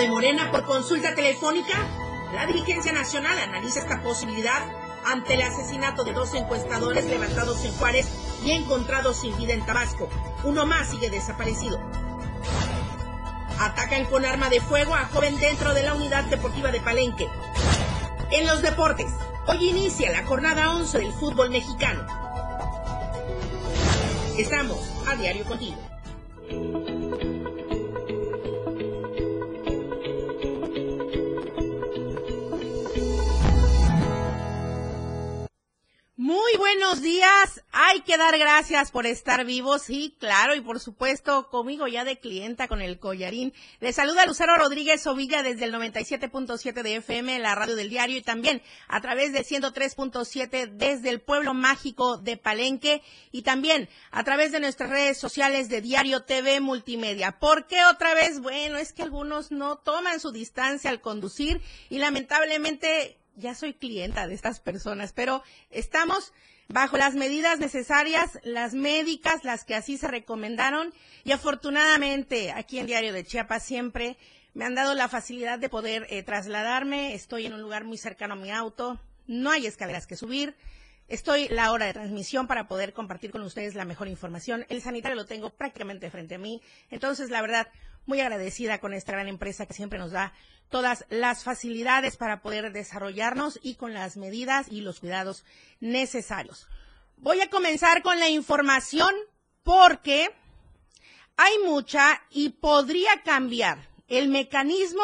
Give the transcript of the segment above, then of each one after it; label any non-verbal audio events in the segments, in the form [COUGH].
de Morena por consulta telefónica? La dirigencia nacional analiza esta posibilidad ante el asesinato de dos encuestadores levantados en Juárez y encontrados sin vida en Tabasco. Uno más sigue desaparecido. Atacan con arma de fuego a joven dentro de la unidad deportiva de Palenque. En los deportes, hoy inicia la jornada 11 del fútbol mexicano. Estamos a diario contigo. Buenos días. Hay que dar gracias por estar vivos, sí, claro, y por supuesto conmigo ya de clienta con el collarín. Les saluda Lucero Rodríguez Ovilla desde el 97.7 de FM, la radio del diario, y también a través de 103.7 desde el pueblo mágico de Palenque, y también a través de nuestras redes sociales de Diario TV Multimedia. ¿Por qué otra vez? Bueno, es que algunos no toman su distancia al conducir y lamentablemente ya soy clienta de estas personas, pero estamos bajo las medidas necesarias, las médicas, las que así se recomendaron, y afortunadamente aquí en Diario de Chiapas siempre me han dado la facilidad de poder eh, trasladarme, estoy en un lugar muy cercano a mi auto, no hay escaleras que subir, estoy la hora de transmisión para poder compartir con ustedes la mejor información, el sanitario lo tengo prácticamente frente a mí, entonces la verdad muy agradecida con esta gran empresa que siempre nos da todas las facilidades para poder desarrollarnos y con las medidas y los cuidados necesarios. Voy a comenzar con la información porque hay mucha y podría cambiar el mecanismo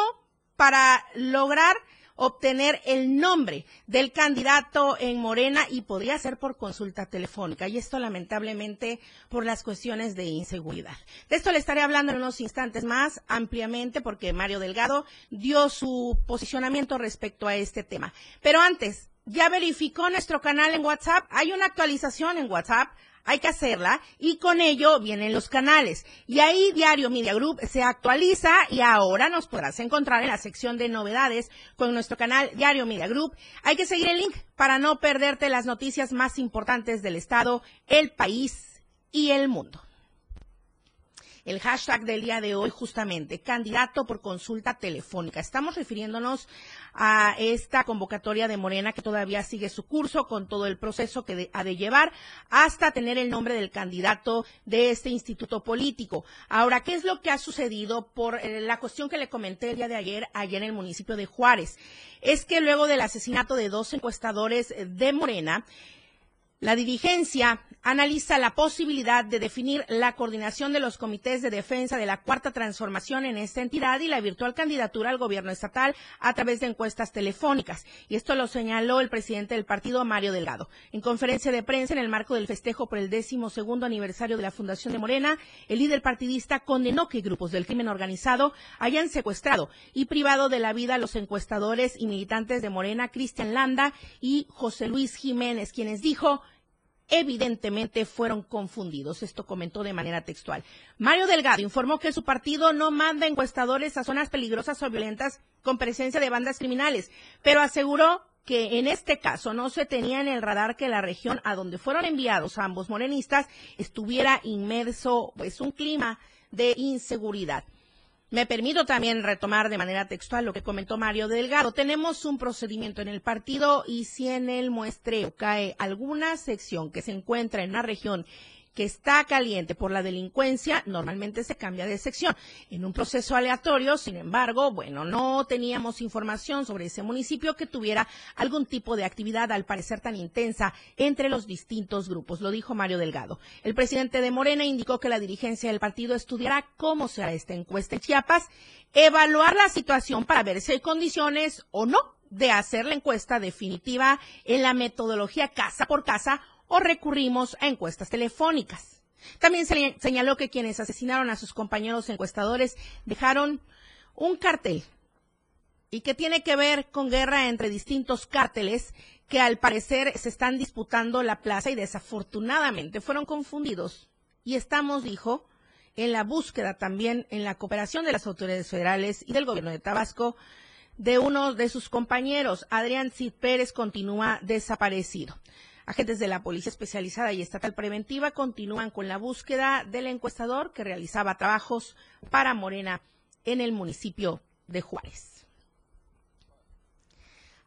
para lograr obtener el nombre del candidato en Morena y podría ser por consulta telefónica. Y esto lamentablemente por las cuestiones de inseguridad. De esto le estaré hablando en unos instantes más ampliamente porque Mario Delgado dio su posicionamiento respecto a este tema. Pero antes, ya verificó nuestro canal en WhatsApp. Hay una actualización en WhatsApp hay que hacerla y con ello vienen los canales. Y ahí Diario Media Group se actualiza y ahora nos podrás encontrar en la sección de novedades con nuestro canal Diario Media Group. Hay que seguir el link para no perderte las noticias más importantes del Estado, el país y el mundo el hashtag del día de hoy justamente, candidato por consulta telefónica. Estamos refiriéndonos a esta convocatoria de Morena que todavía sigue su curso con todo el proceso que ha de llevar hasta tener el nombre del candidato de este instituto político. Ahora, ¿qué es lo que ha sucedido por eh, la cuestión que le comenté el día de ayer, allá en el municipio de Juárez? Es que luego del asesinato de dos encuestadores de Morena, la dirigencia analiza la posibilidad de definir la coordinación de los comités de defensa de la cuarta transformación en esta entidad y la virtual candidatura al gobierno estatal a través de encuestas telefónicas. Y esto lo señaló el presidente del partido, Mario Delgado. En conferencia de prensa en el marco del festejo por el décimo segundo aniversario de la Fundación de Morena, el líder partidista condenó que grupos del crimen organizado hayan secuestrado y privado de la vida a los encuestadores y militantes de Morena, Cristian Landa y José Luis Jiménez, quienes dijo evidentemente fueron confundidos. Esto comentó de manera textual. Mario Delgado informó que su partido no manda encuestadores a zonas peligrosas o violentas con presencia de bandas criminales, pero aseguró que en este caso no se tenía en el radar que la región a donde fueron enviados ambos morenistas estuviera inmerso pues un clima de inseguridad. Me permito también retomar de manera textual lo que comentó Mario Delgado. Tenemos un procedimiento en el partido y si en el muestreo cae alguna sección que se encuentra en una región que está caliente por la delincuencia, normalmente se cambia de sección. En un proceso aleatorio, sin embargo, bueno, no teníamos información sobre ese municipio que tuviera algún tipo de actividad, al parecer tan intensa, entre los distintos grupos. Lo dijo Mario Delgado. El presidente de Morena indicó que la dirigencia del partido estudiará cómo será esta encuesta en Chiapas, evaluar la situación para ver si hay condiciones o no de hacer la encuesta definitiva en la metodología casa por casa o recurrimos a encuestas telefónicas. También señaló que quienes asesinaron a sus compañeros encuestadores dejaron un cartel y que tiene que ver con guerra entre distintos cárteles que al parecer se están disputando la plaza y desafortunadamente fueron confundidos. Y estamos, dijo, en la búsqueda también en la cooperación de las autoridades federales y del gobierno de Tabasco de uno de sus compañeros, Adrián Cid Pérez, continúa desaparecido. Agentes de la Policía Especializada y Estatal Preventiva continúan con la búsqueda del encuestador que realizaba trabajos para Morena en el municipio de Juárez.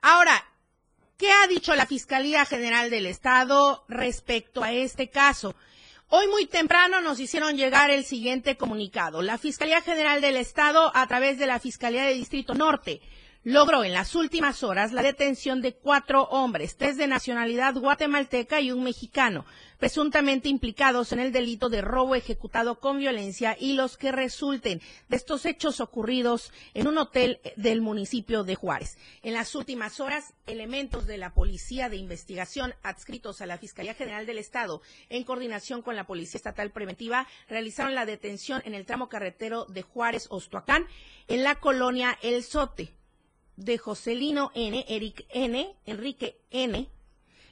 Ahora, ¿qué ha dicho la Fiscalía General del Estado respecto a este caso? Hoy muy temprano nos hicieron llegar el siguiente comunicado. La Fiscalía General del Estado, a través de la Fiscalía de Distrito Norte, logró en las últimas horas la detención de cuatro hombres, tres de nacionalidad guatemalteca y un mexicano, presuntamente implicados en el delito de robo ejecutado con violencia y los que resulten de estos hechos ocurridos en un hotel del municipio de Juárez. En las últimas horas, elementos de la Policía de Investigación adscritos a la Fiscalía General del Estado, en coordinación con la Policía Estatal Preventiva, realizaron la detención en el tramo carretero de Juárez-Ostuacán, en la colonia El Sote de Joselino N., Eric N., Enrique N.,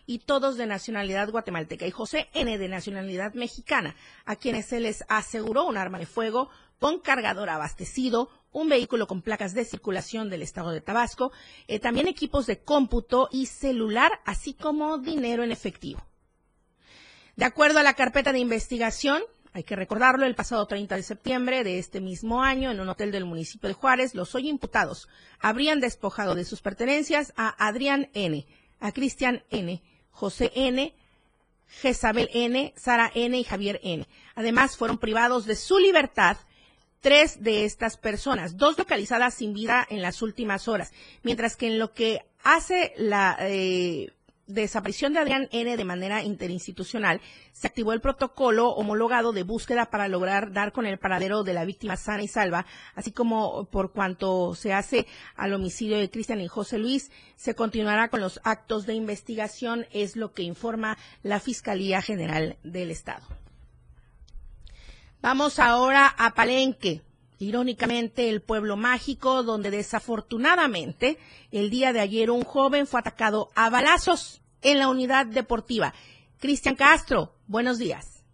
y todos de nacionalidad guatemalteca, y José N. de nacionalidad mexicana, a quienes se les aseguró un arma de fuego con cargador abastecido, un vehículo con placas de circulación del estado de Tabasco, eh, también equipos de cómputo y celular, así como dinero en efectivo. De acuerdo a la carpeta de investigación, hay que recordarlo, el pasado 30 de septiembre de este mismo año, en un hotel del municipio de Juárez, los hoy imputados habrían despojado de sus pertenencias a Adrián N., a Cristian N., José N., Jezabel N., Sara N. y Javier N. Además, fueron privados de su libertad tres de estas personas, dos localizadas sin vida en las últimas horas, mientras que en lo que hace la eh, desaparición de Adrián N de manera interinstitucional, se activó el protocolo homologado de búsqueda para lograr dar con el paradero de la víctima sana y salva, así como por cuanto se hace al homicidio de Cristian y José Luis, se continuará con los actos de investigación, es lo que informa la Fiscalía General del Estado. Vamos ahora a Palenque. Irónicamente, el pueblo mágico, donde desafortunadamente el día de ayer un joven fue atacado a balazos en la unidad deportiva. Cristian Castro, buenos días.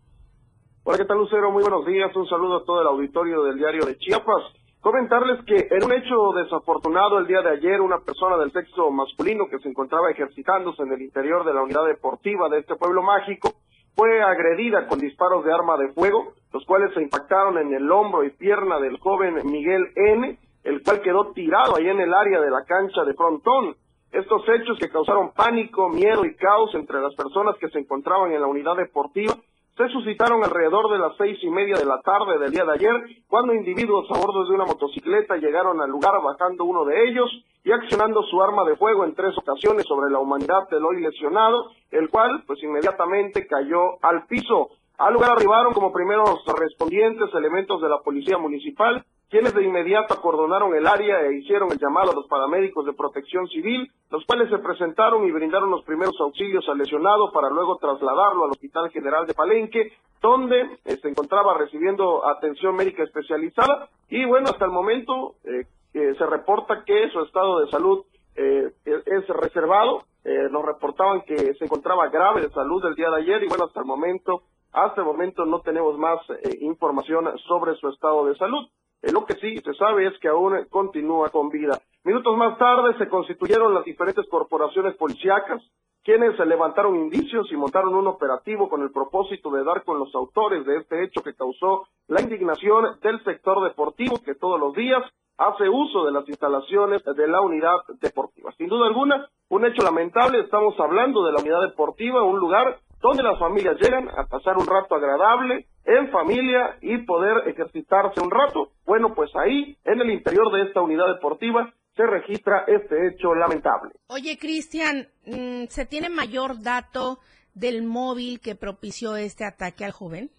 Hola, ¿qué tal Lucero? Muy buenos días. Un saludo a todo el auditorio del diario de Chiapas. Comentarles que en un hecho desafortunado el día de ayer, una persona del sexo masculino que se encontraba ejercitándose en el interior de la unidad deportiva de este pueblo mágico fue agredida con disparos de arma de fuego, los cuales se impactaron en el hombro y pierna del joven Miguel N., el cual quedó tirado ahí en el área de la cancha de frontón. Estos hechos que causaron pánico, miedo y caos entre las personas que se encontraban en la unidad deportiva se suscitaron alrededor de las seis y media de la tarde del día de ayer, cuando individuos a bordo de una motocicleta llegaron al lugar bajando uno de ellos y accionando su arma de fuego en tres ocasiones sobre la humanidad del hoy lesionado, el cual pues inmediatamente cayó al piso. Al lugar arribaron como primeros respondientes elementos de la policía municipal, quienes de inmediato acordonaron el área e hicieron el llamado a los paramédicos de protección civil, los cuales se presentaron y brindaron los primeros auxilios al lesionado para luego trasladarlo al Hospital General de Palenque, donde eh, se encontraba recibiendo atención médica especializada y bueno, hasta el momento eh, se reporta que su estado de salud eh, es reservado, nos reportaban que se encontraba grave de salud el día de ayer y bueno, hasta el momento, hasta el momento no tenemos más información sobre su estado de salud. Eh, lo que sí se sabe es que aún continúa con vida. Minutos más tarde se constituyeron las diferentes corporaciones policíacas, quienes se levantaron indicios y montaron un operativo con el propósito de dar con los autores de este hecho que causó la indignación del sector deportivo que todos los días hace uso de las instalaciones de la unidad deportiva. Sin duda alguna, un hecho lamentable, estamos hablando de la unidad deportiva, un lugar donde las familias llegan a pasar un rato agradable en familia y poder ejercitarse un rato. Bueno, pues ahí, en el interior de esta unidad deportiva, se registra este hecho lamentable. Oye, Cristian, mm, ¿se tiene mayor dato del móvil que propició este ataque al joven?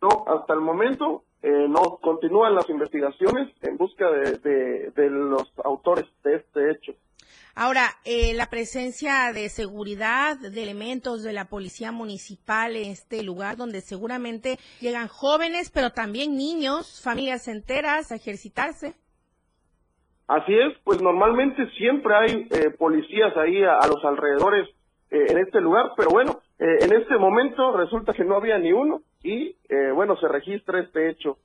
No, hasta el momento eh, no continúan las investigaciones en busca de los autores de este hecho. Ahora, eh, la presencia de seguridad, de elementos de la policía municipal en este lugar donde seguramente llegan jóvenes, pero también niños, familias enteras a ejercitarse. Así es, pues normalmente siempre hay eh, policías ahí a, los alrededores eh, en este lugar, pero bueno, en este momento resulta que no había ni uno y bueno, se registra este hecho.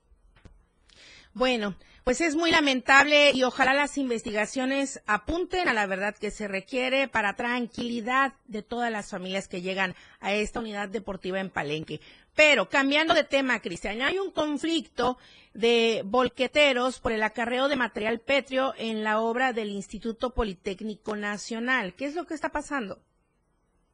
Bueno, Pues es muy lamentable y ojalá las investigaciones apunten a la verdad que se requiere para tranquilidad de todas las familias que llegan a esta unidad deportiva en Palenque. Pero cambiando de tema, Cristian, hay un conflicto de volqueteros por el acarreo de material pétreo en la obra del Instituto Politécnico Nacional. ¿Qué es lo que está pasando?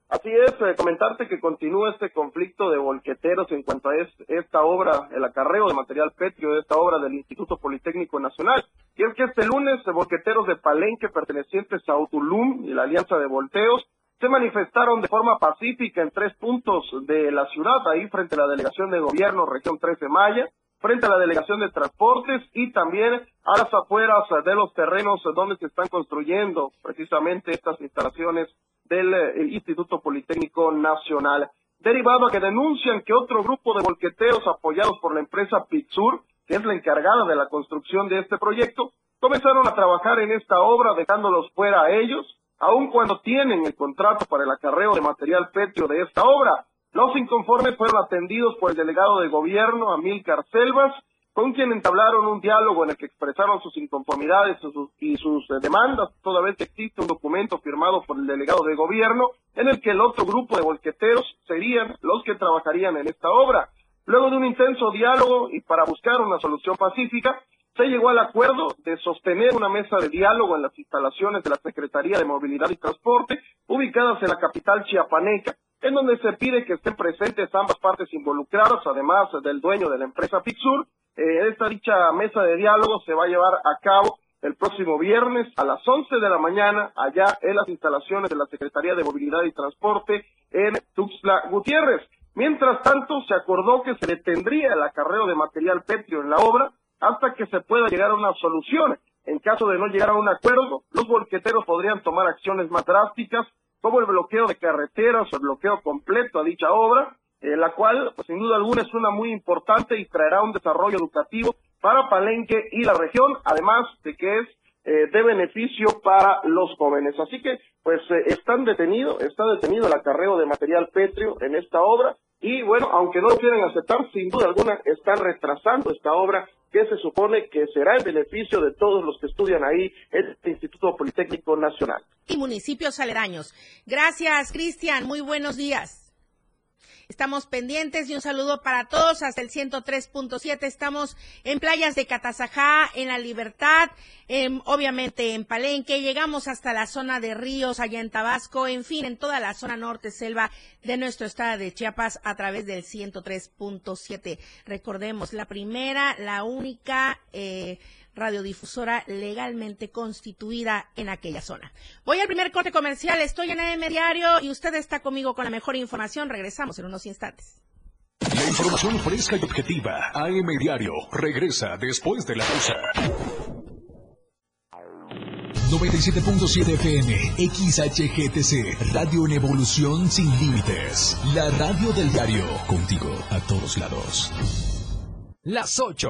Así es, eh, comentarte que continúa este conflicto de volqueteros en cuanto a esta obra, el acarreo de material pétreo de esta obra del Instituto Politécnico Nacional. Y es que este lunes, volqueteros de Palenque pertenecientes a Utulum y la Alianza de Volteos se manifestaron de forma pacífica en tres puntos de la ciudad, ahí frente a la Delegación de Gobierno, región 13 Maya, frente a la Delegación de Transportes y también a las afueras de los terrenos donde se están construyendo precisamente estas instalaciones del eh, Instituto Politécnico Nacional, derivado a que denuncian que otro grupo de volqueteros apoyados por la empresa Pitsur, que es la encargada de la construcción de este proyecto, comenzaron a trabajar en esta obra dejándolos fuera a ellos, aun cuando tienen el contrato para el acarreo de material pétreo de esta obra. Los inconformes fueron atendidos por el delegado de gobierno, Amílcar Selvas, con quien entablaron un diálogo en el que expresaron sus inconformidades y sus eh, demandas, toda vez que existe un documento firmado por el delegado de gobierno en el que el otro grupo de volqueteros serían los que trabajarían en esta obra. Luego de un intenso diálogo y para buscar una solución pacífica, se llegó al acuerdo de sostener una mesa de diálogo en las instalaciones de la Secretaría de Movilidad y Transporte, ubicadas en la capital chiapaneca, en donde se pide que estén presentes ambas partes involucradas, además del dueño de la empresa Pixur, eh, esta dicha mesa de diálogo se va a llevar a cabo el próximo viernes a las 11 de la mañana allá en las instalaciones de la Secretaría de Movilidad y Transporte en Tuxtla Gutiérrez. Mientras tanto, se acordó que se detendría el acarreo de material pétreo en la obra hasta que se pueda llegar a una solución. En caso de no llegar a un acuerdo, los volqueteros podrían tomar acciones más drásticas, como el bloqueo de carreteras o el bloqueo completo a dicha obra, eh, la cual, pues, sin duda alguna, es una muy importante y traerá un desarrollo educativo para Palenque y la región, además de que es eh, de beneficio para los jóvenes. Así que, pues, eh, están detenidos, está detenido el acarreo de material pétreo en esta obra y, bueno, aunque no lo quieren aceptar, sin duda alguna están retrasando esta obra que se supone que será en beneficio de todos los que estudian ahí en el Instituto Politécnico Nacional. Y municipios aledaños. Gracias, Cristian. Muy buenos días. Estamos pendientes y un saludo para todos hasta el 103.7. Estamos en playas de Catazajá, en La Libertad, obviamente en Palenque. Llegamos hasta la zona de Ríos, allá en Tabasco, en fin, en toda la zona norte selva de nuestro estado de Chiapas a través del 103.7. Recordemos, la primera, la única. Eh, radiodifusora legalmente constituida en aquella zona. Voy al primer corte comercial, estoy en AM Diario y usted está conmigo con la mejor información. Regresamos en unos instantes. La información fresca y objetiva. AM Diario regresa después de la pausa. 97.7 FM, XHGTC, Radio en Evolución Sin Límites. La radio del diario, contigo a todos lados. Las 8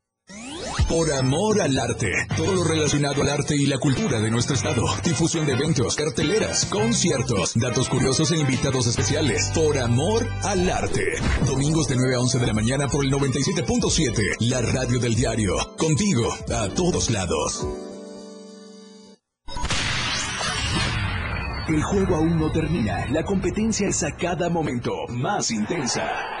Por amor al arte. Todo lo relacionado al arte y la cultura de nuestro estado. Difusión de eventos, carteleras, conciertos, datos curiosos e invitados especiales. Por amor al arte. Domingos de 9 a 11 de la mañana por el 97.7. La radio del diario. Contigo, a todos lados. El juego aún no termina. La competencia es a cada momento más intensa.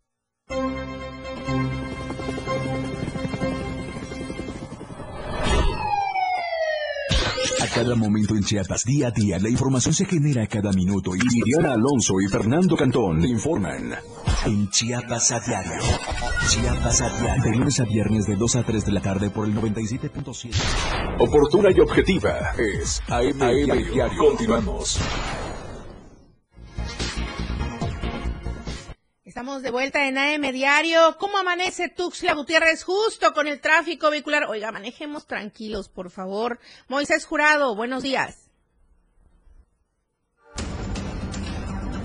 Cada momento en Chiapas, día a día, la información se genera cada minuto y Diana Alonso y Fernando Cantón informan en Chiapas a diario. Chiapas a diario. De lunes a viernes de 2 a 3 de la tarde por el 97.7. Oportuna y objetiva es AM, diario. Continuamos. Estamos de vuelta en AM Diario. ¿Cómo amanece Tuxtla Gutiérrez justo con el tráfico vehicular? Oiga, manejemos tranquilos, por favor. Moisés Jurado, buenos días.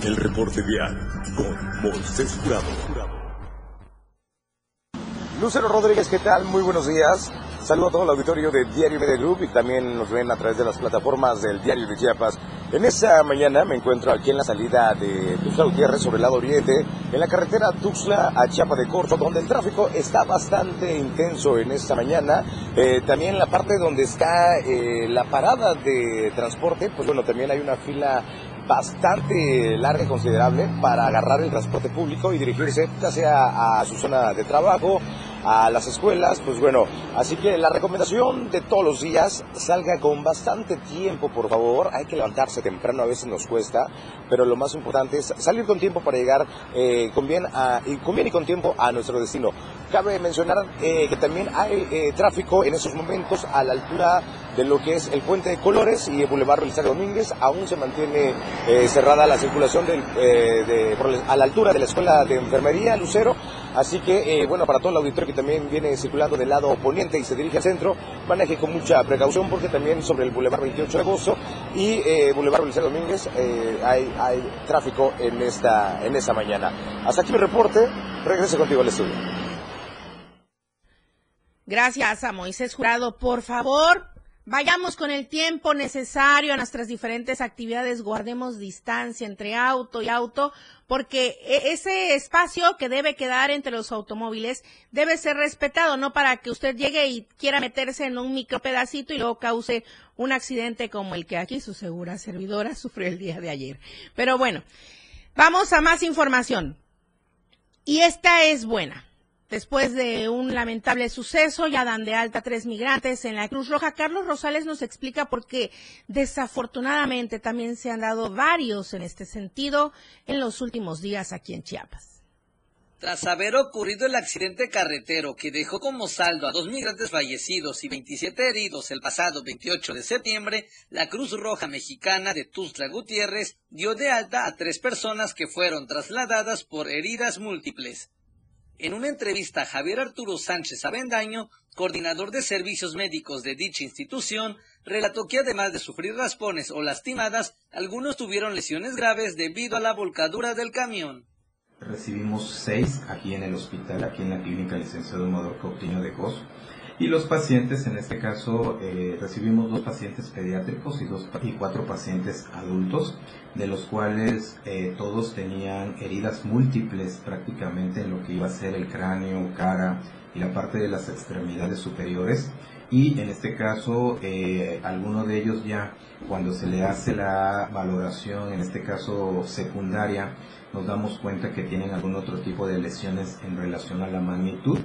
El reporte vial con Moisés Jurado. Lucero Rodríguez, ¿qué tal? Muy buenos días. Saludo a todo el auditorio de Diario Media Group y también nos ven a través de las plataformas del Diario de Chiapas. En esta mañana me encuentro aquí en la salida de Tuxtla Gutiérrez sobre el lado oriente, en la carretera Tuxtla a Chiapa de Corzo, donde el tráfico está bastante intenso en esta mañana. Eh, también la parte donde está eh, la parada de transporte, pues bueno, también hay una fila bastante larga y considerable para agarrar el transporte público y dirigirse ya sea a su zona de trabajo, a las escuelas, pues bueno, así que la recomendación de todos los días, salga con bastante tiempo, por favor, hay que levantarse temprano, a veces nos cuesta, pero lo más importante es salir con tiempo para llegar eh, con, bien a, y, con y con tiempo a nuestro destino. Cabe mencionar eh, que también hay eh, tráfico en esos momentos a la altura de lo que es el puente de Colores y el Boulevard Belisario Domínguez, aún se mantiene cerrada la circulación del, de, a la altura de la Escuela de Enfermería Lucero, así que bueno, para todo el auditorio que también viene circulando del lado poniente y se dirige al centro, maneje con mucha precaución porque también sobre el Boulevard 28 de agosto y eh, Boulevard Belisario Domínguez eh, hay, hay tráfico en esta, en esta mañana. Hasta aquí mi reporte, regreso contigo al estudio. Gracias a Moisés Jurado. Por favor, Vayamos con el tiempo necesario a nuestras diferentes actividades, guardemos distancia entre auto y auto, porque e-, ese espacio que debe quedar entre los automóviles debe ser respetado, no para que usted llegue y quiera meterse en un micro pedacito y luego cause un accidente como el que aquí su segura servidora [LAUGHS] sufrió el día de ayer. Pero bueno, vamos a más información. Y esta es buena. Después de un lamentable suceso, ya dan de alta tres migrantes en la Cruz Roja. Carlos Rosales nos explica por qué desafortunadamente también se han dado varios en este sentido en los últimos días aquí en Chiapas. Tras haber ocurrido el accidente carretero que dejó como saldo a dos migrantes fallecidos y 27 heridos el pasado 28 de septiembre, la Cruz Roja Mexicana de Tuzla Gutiérrez dio de alta a tres personas que fueron trasladadas por heridas múltiples. En una entrevista, Javier Arturo Sánchez Avendaño, coordinador de servicios médicos de dicha institución, relató que además de sufrir raspones o lastimadas, algunos tuvieron lesiones graves debido a la volcadura del camión. Recibimos seis aquí en el hospital, aquí en la clínica licenciado Amador Coutinho de Cos. Y los pacientes, en este caso, eh, recibimos dos pacientes pediátricos y, dos, y cuatro pacientes adultos, de los cuales eh, todos tenían heridas múltiples prácticamente en lo que iba a ser el cráneo, cara y la parte de las extremidades superiores. Y en este caso, eh, alguno de ellos ya, cuando se le hace la valoración, en este caso secundaria, nos damos cuenta que tienen algún otro tipo de lesiones en relación a la magnitud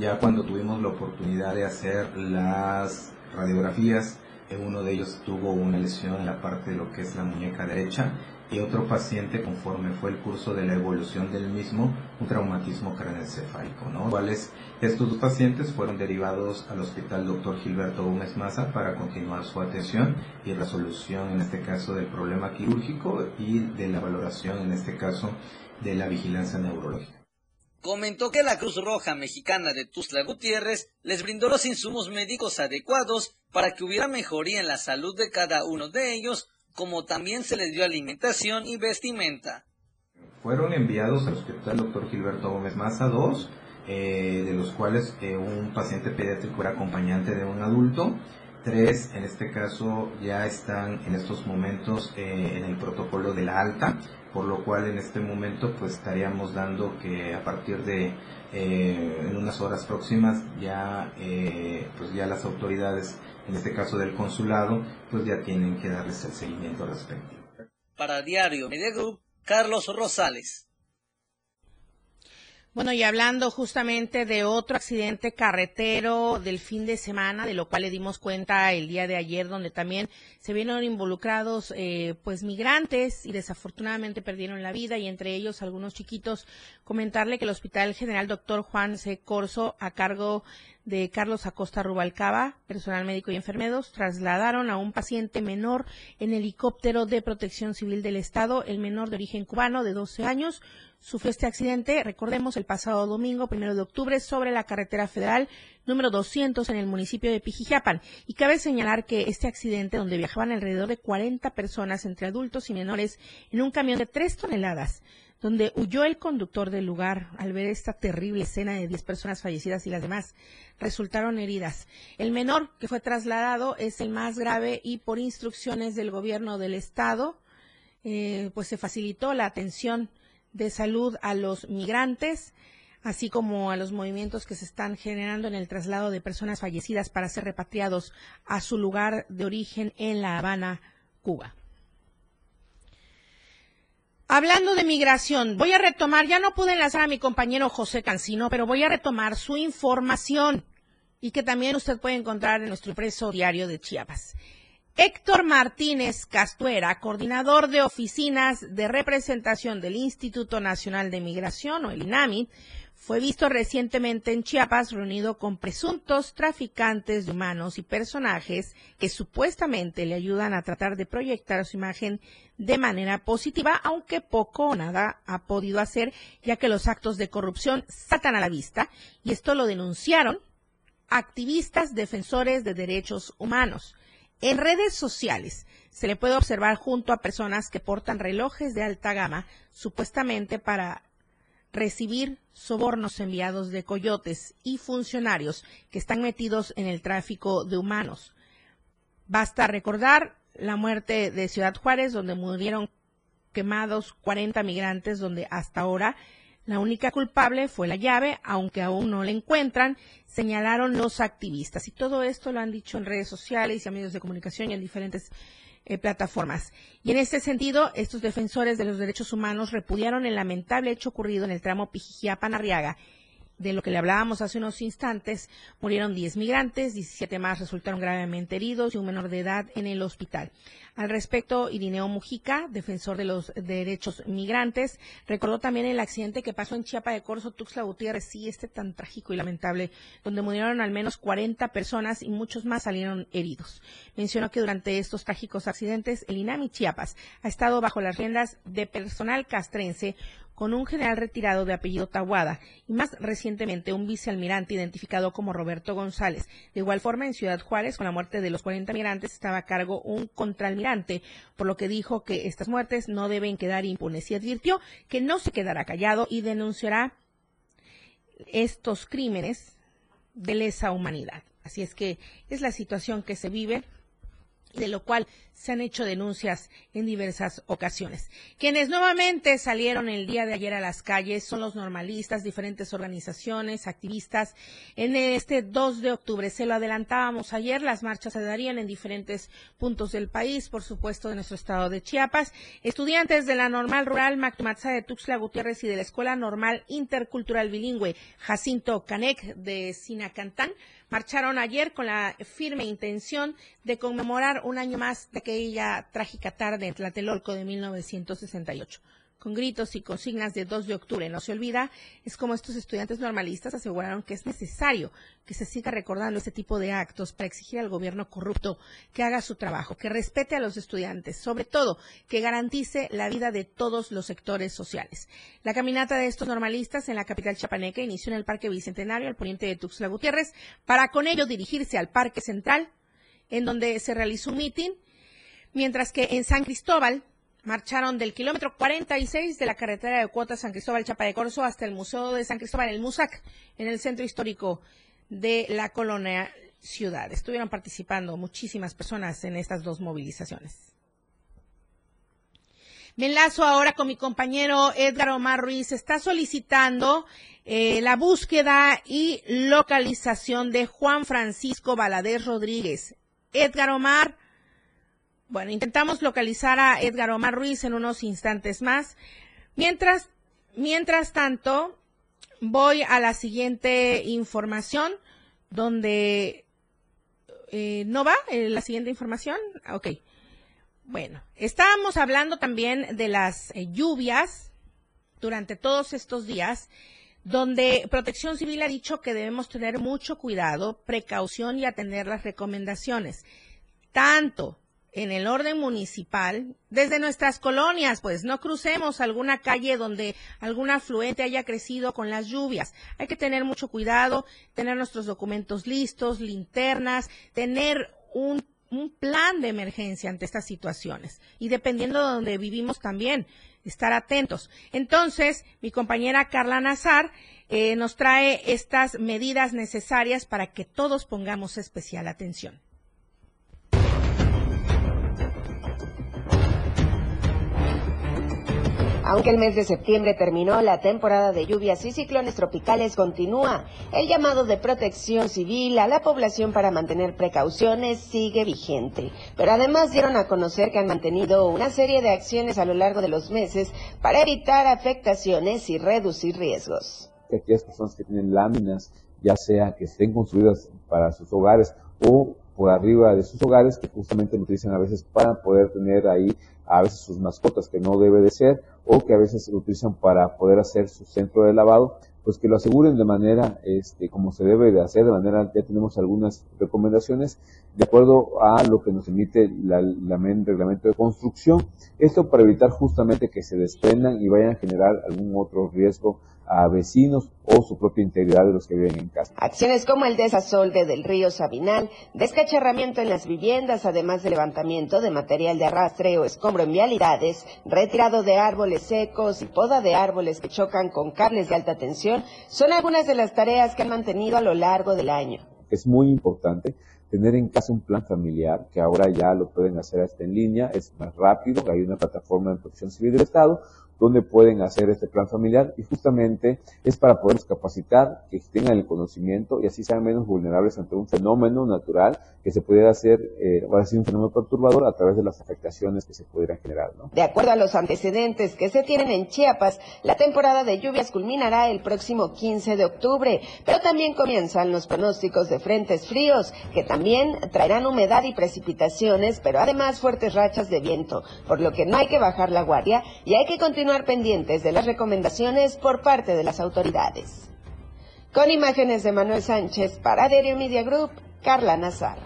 ya cuando tuvimos la oportunidad de hacer las radiografías, eh, uno de ellos tuvo una lesión en la parte de lo que es la muñeca derecha y otro paciente, conforme fue el curso de la evolución del mismo, un traumatismo craneoencefálico, ¿no? Cuales estos dos pacientes fueron derivados al Hospital Dr. Gilberto Gómez Maza para continuar su atención y resolución, en este caso, del problema quirúrgico y de la valoración, en este caso, de la vigilancia neurológica comentó que la Cruz Roja Mexicana de Tuzla Gutiérrez les brindó los insumos médicos adecuados para que hubiera mejoría en la salud de cada uno de ellos, como también se les dio alimentación y vestimenta. Fueron enviados al Hospital Dr. Gilberto Gómez Maza dos, eh, de los cuales eh, un paciente pediátrico era acompañante de un adulto Tres, en este caso, ya están en estos momentos eh, en el protocolo de la alta, por lo cual en este momento pues estaríamos dando que a partir de eh, en unas horas próximas ya eh, pues ya las autoridades, en este caso del consulado, pues ya tienen que darles el seguimiento al respecto. Para Diario Media Carlos Rosales. Bueno, y hablando justamente de otro accidente carretero del fin de semana, de lo cual le dimos cuenta el día de ayer, donde también se vieron involucrados eh, pues migrantes y desafortunadamente perdieron la vida y entre ellos algunos chiquitos. Comentarle que el Hospital General Doctor Juan C. Corso, a cargo de Carlos Acosta Rubalcaba, personal médico y enfermeros, trasladaron a un paciente menor en helicóptero de protección civil del Estado, el menor de origen cubano de 12 años, sufrió este accidente, recordemos, el pasado domingo, primero de octubre, sobre la carretera federal número 200 en el municipio de Pijijapan. Y cabe señalar que este accidente, donde viajaban alrededor de 40 personas entre adultos y menores en un camión de 3 toneladas, donde huyó el conductor del lugar al ver esta terrible escena de 10 personas fallecidas y las demás resultaron heridas. El menor que fue trasladado es el más grave y por instrucciones del gobierno del estado, eh, pues se facilitó la atención de salud a los migrantes, así como a los movimientos que se están generando en el traslado de personas fallecidas para ser repatriados a su lugar de origen en La Habana, Cuba. Hablando de migración, voy a retomar, ya no pude enlazar a mi compañero José Cancino, pero voy a retomar su información y que también usted puede encontrar en nuestro impreso diario de Chiapas. Héctor Martínez Castuera, coordinador de oficinas de representación del Instituto Nacional de Migración o el INAMI, fue visto recientemente en Chiapas reunido con presuntos traficantes de humanos y personajes que supuestamente le ayudan a tratar de proyectar su imagen de manera positiva, aunque poco o nada ha podido hacer, ya que los actos de corrupción saltan a la vista, y esto lo denunciaron activistas defensores de derechos humanos. En redes sociales se le puede observar junto a personas que portan relojes de alta gama, supuestamente para recibir sobornos enviados de coyotes y funcionarios que están metidos en el tráfico de humanos. Basta recordar la muerte de Ciudad Juárez, donde murieron quemados 40 migrantes, donde hasta ahora la única culpable fue la llave, aunque aún no la encuentran, señalaron los activistas. Y todo esto lo han dicho en redes sociales y a medios de comunicación y en diferentes eh, plataformas. Y en este sentido, estos defensores de los derechos humanos repudiaron el lamentable hecho ocurrido en el tramo Pijijiapan-Arriaga de lo que le hablábamos hace unos instantes, murieron 10 migrantes, 17 más resultaron gravemente heridos y un menor de edad en el hospital. Al respecto, Irineo Mujica, defensor de los derechos migrantes, recordó también el accidente que pasó en Chiapa de Corzo, Tuxtla Gutiérrez, sí, este tan trágico y lamentable, donde murieron al menos 40 personas y muchos más salieron heridos. Mencionó que durante estos trágicos accidentes, el INAMI Chiapas ha estado bajo las riendas de personal castrense con un general retirado de apellido Tahuada y más recientemente un vicealmirante identificado como Roberto González. De igual forma, en Ciudad Juárez, con la muerte de los 40 migrantes, estaba a cargo un contraalmirante, por lo que dijo que estas muertes no deben quedar impunes y advirtió que no se quedará callado y denunciará estos crímenes de lesa humanidad. Así es que es la situación que se vive de lo cual se han hecho denuncias en diversas ocasiones. Quienes nuevamente salieron el día de ayer a las calles son los normalistas, diferentes organizaciones, activistas. En este 2 de octubre, se lo adelantábamos ayer, las marchas se darían en diferentes puntos del país, por supuesto de nuestro estado de Chiapas. Estudiantes de la Normal Rural Mactumatza de Tuxtla Gutiérrez y de la Escuela Normal Intercultural Bilingüe Jacinto Canec de Sinacantán marcharon ayer con la firme intención de conmemorar un año más de aquella trágica tarde en Tlatelolco de 1968 con gritos y consignas de 2 de octubre. No se olvida, es como estos estudiantes normalistas aseguraron que es necesario que se siga recordando este tipo de actos para exigir al gobierno corrupto que haga su trabajo, que respete a los estudiantes, sobre todo que garantice la vida de todos los sectores sociales. La caminata de estos normalistas en la capital chapaneca inició en el Parque Bicentenario, al poniente de Tuxtla Gutiérrez, para con ello dirigirse al Parque Central, en donde se realizó un mitin, mientras que en San Cristóbal, marcharon del kilómetro 46 de la carretera de Cuota San Cristóbal Chapa de Corzo hasta el Museo de San Cristóbal, el MUSAC, en el centro histórico de la colonia ciudad. Estuvieron participando muchísimas personas en estas dos movilizaciones. Me enlazo ahora con mi compañero Edgar Omar Ruiz. Está solicitando eh, la búsqueda y localización de Juan Francisco Valadez Rodríguez. Edgar Omar, bueno, intentamos localizar a Edgar Omar Ruiz en unos instantes más. Mientras, mientras tanto, voy a la siguiente información donde eh, no va eh, la siguiente información. Ok. Bueno, estábamos hablando también de las eh, lluvias durante todos estos días, donde Protección Civil ha dicho que debemos tener mucho cuidado, precaución y atender las recomendaciones, tanto en el orden municipal, desde nuestras colonias, pues no crucemos alguna calle donde algún afluente haya crecido con las lluvias. Hay que tener mucho cuidado, tener nuestros documentos listos, linternas, tener un, plan de emergencia ante estas situaciones. Y dependiendo de donde vivimos también, estar atentos. Entonces, mi compañera Carla Nazar eh, nos trae estas medidas necesarias para que todos pongamos especial atención. Aunque el mes de septiembre terminó, la temporada de lluvias y ciclones tropicales continúa. El llamado de protección civil a la población para mantener precauciones sigue vigente. Pero además dieron a conocer que han mantenido una serie de acciones a lo largo de los meses para evitar afectaciones y reducir riesgos. Aquellas personas que tienen láminas, ya sea que estén construidas para sus hogares o por arriba de sus hogares, que justamente lo utilizan a veces para poder tener ahí a veces sus mascotas, que no debe de ser, o que a veces lo utilizan para poder hacer su centro de lavado, pues que lo aseguren de manera este, como se debe de hacer, de manera, ya tenemos algunas recomendaciones de acuerdo a lo que nos emite la, la reglamento de construcción. Esto para evitar justamente que se desprendan y vayan a generar algún otro riesgo a vecinos o su propia integridad de los que viven en casa. Acciones como el desasolde del río Sabinal, descacharramiento en las viviendas, además de levantamiento de material de arrastre o escombro en vialidades, retirado de árboles secos y poda de árboles que chocan con cables de alta tensión, son algunas de las tareas que han mantenido a lo largo del año. Es muy importante tener en casa un plan familiar, que ahora ya lo pueden hacer hasta en línea, es más rápido, hay una plataforma de protección civil del Estado, donde pueden hacer este plan familiar y justamente es para poderlos capacitar, que tengan el conocimiento y así sean menos vulnerables ante un fenómeno natural que se pudiera hacer, eh, o así un fenómeno perturbador a través de las afectaciones que se pudieran generar. ¿no? De acuerdo a los antecedentes que se tienen en Chiapas, la temporada de lluvias culminará el próximo 15 de octubre, pero también comienzan los pronósticos de frentes fríos que también traerán humedad y precipitaciones, pero además fuertes rachas de viento, por lo que no hay que bajar la guardia y hay que continuar pendientes de las recomendaciones por parte de las autoridades. Con imágenes de Manuel Sánchez para Derio Media Group, Carla Nazar.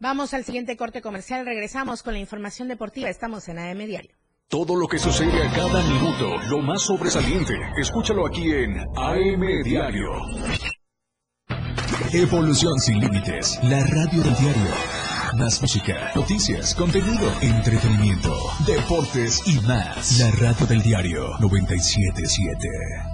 Vamos al siguiente corte comercial. Regresamos con la información deportiva. Estamos en AM Diario. Todo lo que sucede a cada minuto, lo más sobresaliente, escúchalo aquí en AM Diario. Evolución sin límites, la radio del diario. Más música, noticias, contenido, entretenimiento, deportes y más. La radio del diario 977.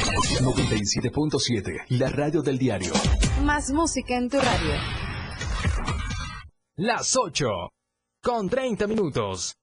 97.7, la radio del diario. Más música en tu radio. Las 8, con 30 minutos.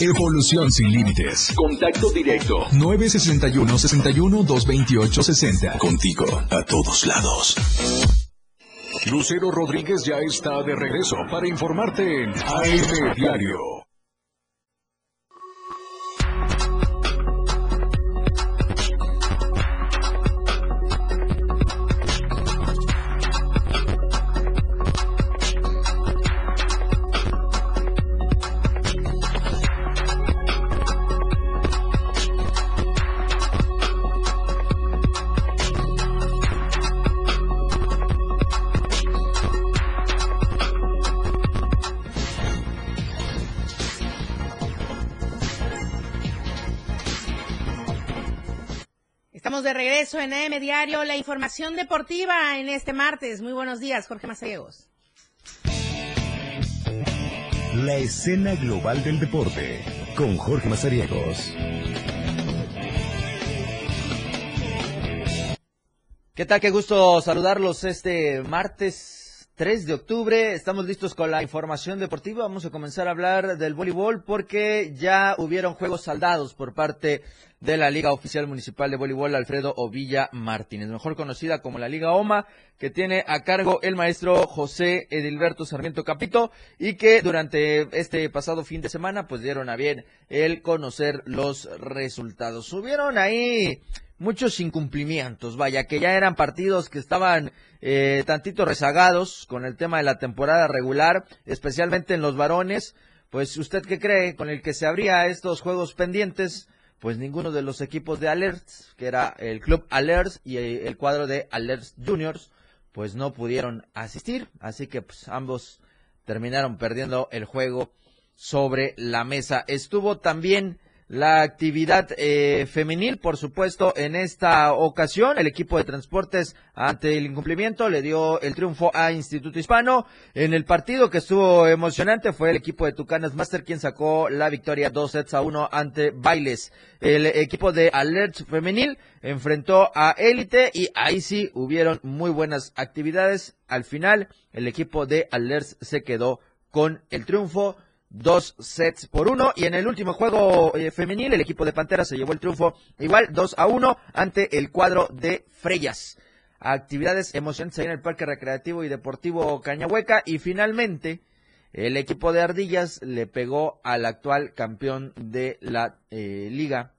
Evolución sin límites. Contacto directo. 961-61-228-60. Contigo, a todos lados. Lucero Rodríguez ya está de regreso para informarte en AM Diario. 8 en AM Diario, la información deportiva en este martes. Muy buenos días, Jorge Mazariegos. La escena global del deporte con Jorge Mazariegos. ¿Qué tal? Qué gusto saludarlos este martes 3 de octubre. Estamos listos con la información deportiva. Vamos a comenzar a hablar del voleibol porque ya hubieron juegos saldados por parte de la Liga Oficial Municipal de Voleibol Alfredo Ovilla Martínez, mejor conocida como la Liga OMA, que tiene a cargo el maestro José Edilberto Sarmiento Capito y que durante este pasado fin de semana pues dieron a bien el conocer los resultados. Subieron ahí muchos incumplimientos, vaya, que ya eran partidos que estaban eh, tantito rezagados con el tema de la temporada regular, especialmente en los varones. Pues usted qué cree con el que se abría estos juegos pendientes, pues ninguno de los equipos de Alerts, que era el club Alerts y el cuadro de Alerts Juniors, pues no pudieron asistir, así que pues ambos terminaron perdiendo el juego sobre la mesa. Estuvo también la actividad eh, femenil, por supuesto, en esta ocasión. El equipo de transportes, ante el incumplimiento, le dio el triunfo a Instituto Hispano. En el partido que estuvo emocionante fue el equipo de Tucanas Master quien sacó la victoria dos sets a uno ante Bailes. El equipo de Alert Femenil enfrentó a Élite y ahí sí hubieron muy buenas actividades. Al final, el equipo de Alert se quedó con el triunfo dos sets por uno. Y en el último juego eh, femenil, el equipo de Pantera se llevó el triunfo igual, dos a uno, ante el cuadro de Freyas. Actividades emocionantes ahí en el Parque Recreativo y Deportivo Cañahueca. Y finalmente, el equipo de Ardillas le pegó al actual campeón de la eh, liga,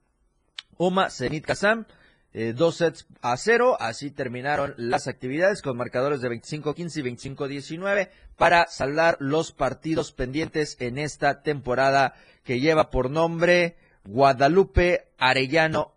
Oma Zenit Kazam. Eh, dos sets a cero. Así terminaron las actividades con marcadores de 25-15 y 25-19 para saldar los partidos pendientes en esta temporada que lleva por nombre Guadalupe Arellano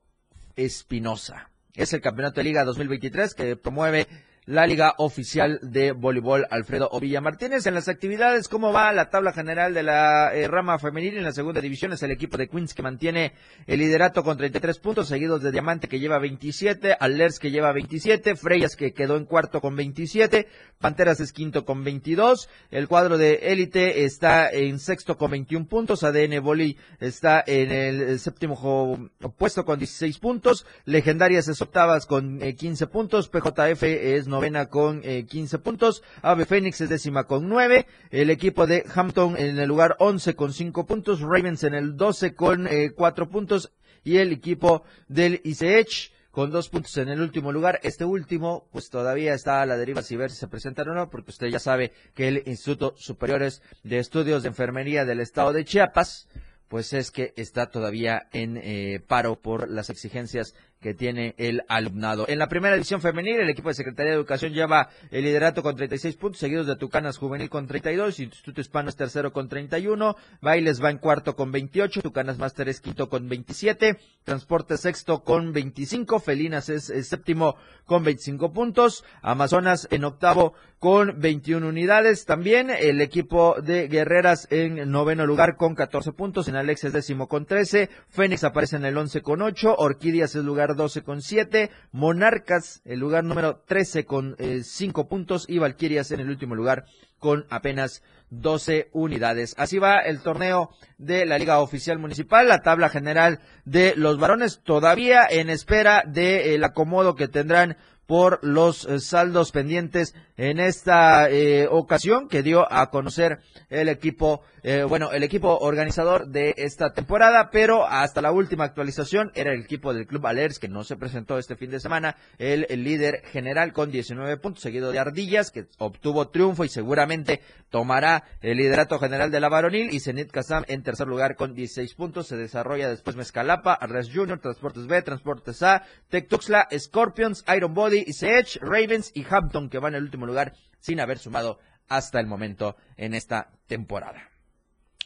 Espinosa. Es el campeonato de Liga 2023 que promueve la Liga Oficial de Voleibol Alfredo Ovilla Martínez. En las actividades, ¿cómo va la tabla general de la eh, rama femenil en la segunda división? Es el equipo de Queens que mantiene el liderato con 33 puntos, seguidos de Diamante que lleva 27, Alers que lleva 27, Freyas que quedó en cuarto con 27, Panteras es quinto con 22, el cuadro de élite está en sexto con 21 puntos, ADN Boli está en el séptimo puesto con 16 puntos, Legendarias es octavas con 15 puntos, PJF es novena con 15 puntos, Ave Fénix es décima con 9, el equipo de Hampton en el lugar 11 con 5 puntos, Ravens en el 12 con 4 puntos y el equipo del ICH con dos puntos en el último lugar. Este último, pues todavía está a la deriva si ver si se presentan o no, porque usted ya sabe que el Instituto Superiores de Estudios de Enfermería del Estado de Chiapas, pues es que está todavía en eh, paro por las exigencias que tiene el alumnado. En la primera división femenil, el equipo de Secretaría de Educación lleva el liderato con 36 puntos, seguidos de Tucanas Juvenil con 32, Instituto Hispano es tercero con 31, Bailes va en cuarto con 28, Tucanas Máster es quinto con 27, Transporte sexto con 25, Felinas es, es séptimo con 25 puntos, Amazonas en octavo con 21 unidades. También el equipo de Guerreras en noveno lugar con 14 puntos. En Alex es décimo con 13. Fénix aparece en el 11 con 8. Orquídeas es lugar 12 con 7. Monarcas el lugar número 13 con 5 eh, puntos. Y Valquirias en el último lugar con apenas 12 unidades. Así va el torneo de la Liga Oficial Municipal, la tabla general de los varones todavía en espera del acomodo que tendrán por los eh, saldos pendientes en esta eh, ocasión que dio a conocer el equipo, eh, bueno, el equipo organizador de esta temporada, pero hasta la última actualización era el equipo del Club Alers que no se presentó este fin de semana, el, líder general con 19 puntos, seguido de Ardillas, que obtuvo triunfo y seguramente tomará el liderato general de la varonil, y Zenit Kazam en tercer lugar con 16 puntos, se desarrolla después Mezcalapa, Arres Junior, Transportes B, Transportes A, Tech Tuxla, Scorpions, Iron Body, Edge, Ravens y Hampton que van el último lugar sin haber sumado hasta el momento en esta temporada.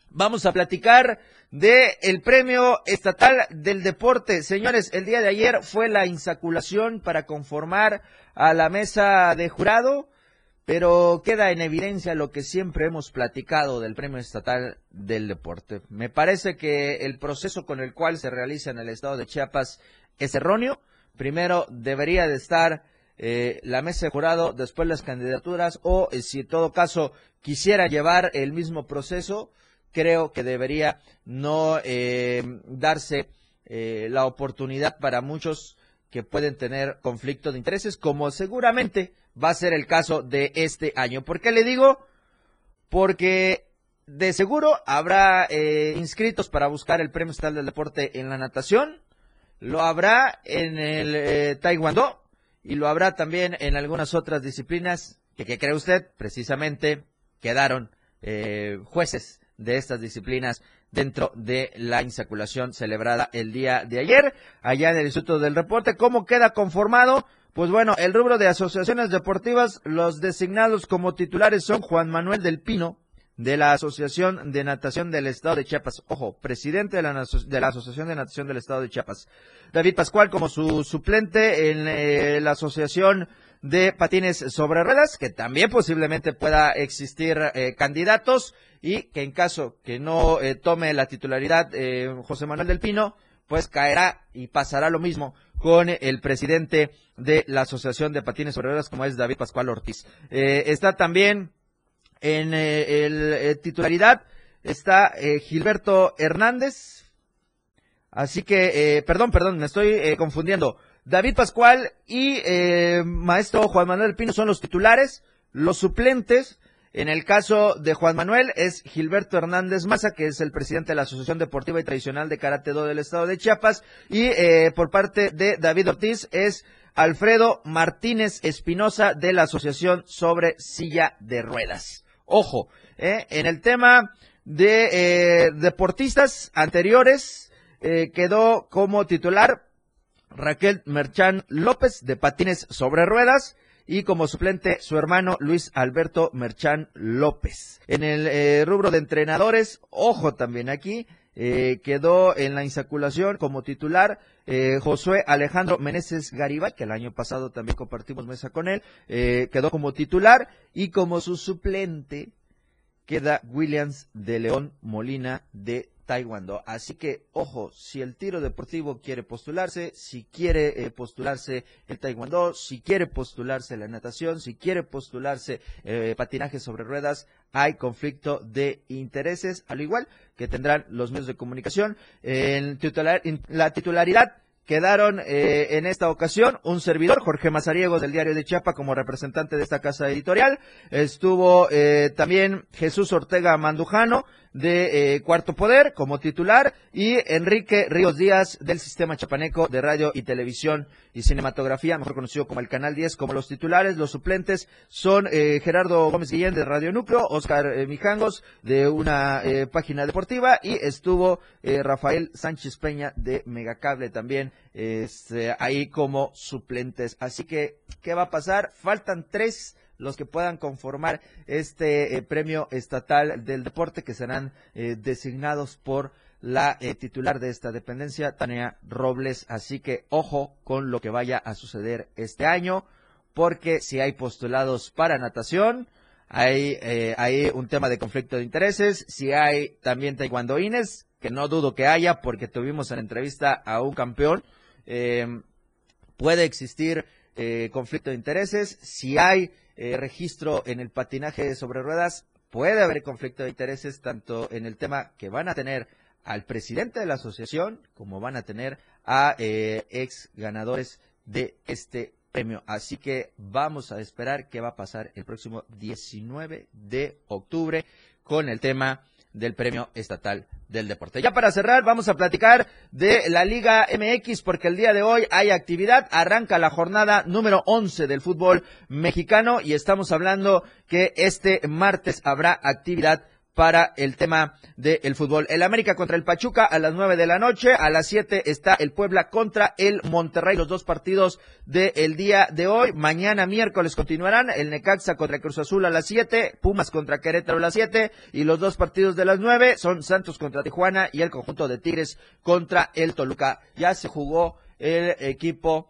Vamos a platicar de el premio estatal del deporte. Señores, el día de ayer fue la insaculación para conformar a la mesa de jurado, pero queda en evidencia lo que siempre hemos platicado del premio estatal del deporte. Me parece que el proceso con el cual se realiza en el estado de Chiapas es erróneo. Primero debería de estar eh, la mesa de jurado, después las candidaturas, o eh, si en todo caso quisiera llevar el mismo proceso, creo que debería no eh, darse la oportunidad para muchos que pueden tener conflicto de intereses, como seguramente va a ser el caso de este año. ¿Por qué le digo? Porque de seguro habrá inscritos para buscar el premio estatal del deporte en la natación, lo habrá en el taekwondo, y lo habrá también en algunas otras disciplinas que, ¿qué cree usted? Precisamente quedaron eh, jueces de estas disciplinas dentro de la insaculación celebrada el día de ayer allá en el Instituto del Reporte. ¿Cómo queda conformado? Pues bueno, el rubro de asociaciones deportivas, los designados como titulares son Juan Manuel del Pino, de la Asociación de Natación del Estado de Chiapas. Ojo, presidente de la, de la Asociación de Natación del Estado de Chiapas. David Pascual como su suplente en eh, la Asociación de Patines sobre Ruedas, que también posiblemente pueda existir eh, candidatos y que en caso que no eh, tome la titularidad José Manuel del Pino, pues caerá y pasará lo mismo con el presidente de la Asociación de Patines sobre Ruedas, como es David Pascual Ortiz. está también en el titularidad está Gilberto Hernández, Así que, eh, perdón, perdón, me estoy eh, confundiendo. David Pascual y eh, maestro Juan Manuel Pino son los titulares, los suplentes. En el caso de Juan Manuel es Gilberto Hernández Maza, que es el presidente de la Asociación Deportiva y Tradicional de Karate Do del Estado de Chiapas. Y por parte de David Ortiz es Alfredo Martínez Espinosa de la Asociación sobre Silla de Ruedas. Ojo, en el tema de deportistas anteriores, eh, quedó como titular Raquel Merchán López de patines sobre ruedas y como suplente su hermano Luis Alberto Merchán López. En el eh, rubro de entrenadores, ojo también aquí, eh, quedó en la insaculación como titular Josué Alejandro Meneses Garibay, que el año pasado también compartimos mesa con él, quedó como titular y como su suplente queda Williams de León Molina de taekwondo. Así que, ojo, si el tiro deportivo quiere postularse, si quiere eh, postularse el taekwondo, si quiere postularse la natación, si quiere postularse eh, patinaje sobre ruedas, hay conflicto de intereses, al igual que tendrán los medios de comunicación. en la titularidad quedaron eh, en esta ocasión un servidor, Jorge Mazariegos del Diario de Chiapa, como representante de esta casa editorial. Estuvo también Jesús Ortega Mandujano, de eh, Cuarto Poder como titular y Enrique Ríos Díaz del Sistema Chapaneco de Radio y Televisión y Cinematografía, mejor conocido como el Canal 10, como los titulares. Los suplentes son eh, Gerardo Gómez Guillén de Radio Núcleo, Oscar eh, Mijangos de una página deportiva y estuvo Rafael Sánchez Peña de Megacable también este, ahí como suplentes. Así que, ¿qué va a pasar? Faltan tres los que puedan conformar este eh, premio estatal del deporte que serán eh, designados por la eh, titular de esta dependencia, Tania Robles. Así que ojo con lo que vaya a suceder este año porque si hay postulados para natación, hay, eh, hay un tema de conflicto de intereses, si hay también taekwondoines, que no dudo que haya, porque tuvimos en entrevista a un campeón, eh, puede existir eh, conflicto de intereses, si hay eh, registro en el patinaje sobre ruedas, puede haber conflicto de intereses tanto en el tema que van a tener al presidente de la asociación como van a tener a eh, ex ganadores de este premio. Así que vamos a esperar qué va a pasar el próximo 19 de octubre con el tema del Premio Estatal del Deporte. Ya para cerrar, vamos a platicar de la Liga MX porque el día de hoy hay actividad. Arranca la jornada número 11 del fútbol mexicano y estamos hablando que este martes habrá actividad para el tema del fútbol. El América contra el Pachuca a las nueve de la noche, a las siete está el Puebla contra el Monterrey, los dos partidos del día de hoy. Mañana miércoles continuarán el Necaxa contra Cruz Azul a las siete, Pumas contra Querétaro a las siete y los dos partidos de las nueve son Santos contra Tijuana y el conjunto de Tigres contra el Toluca. Ya se jugó el equipo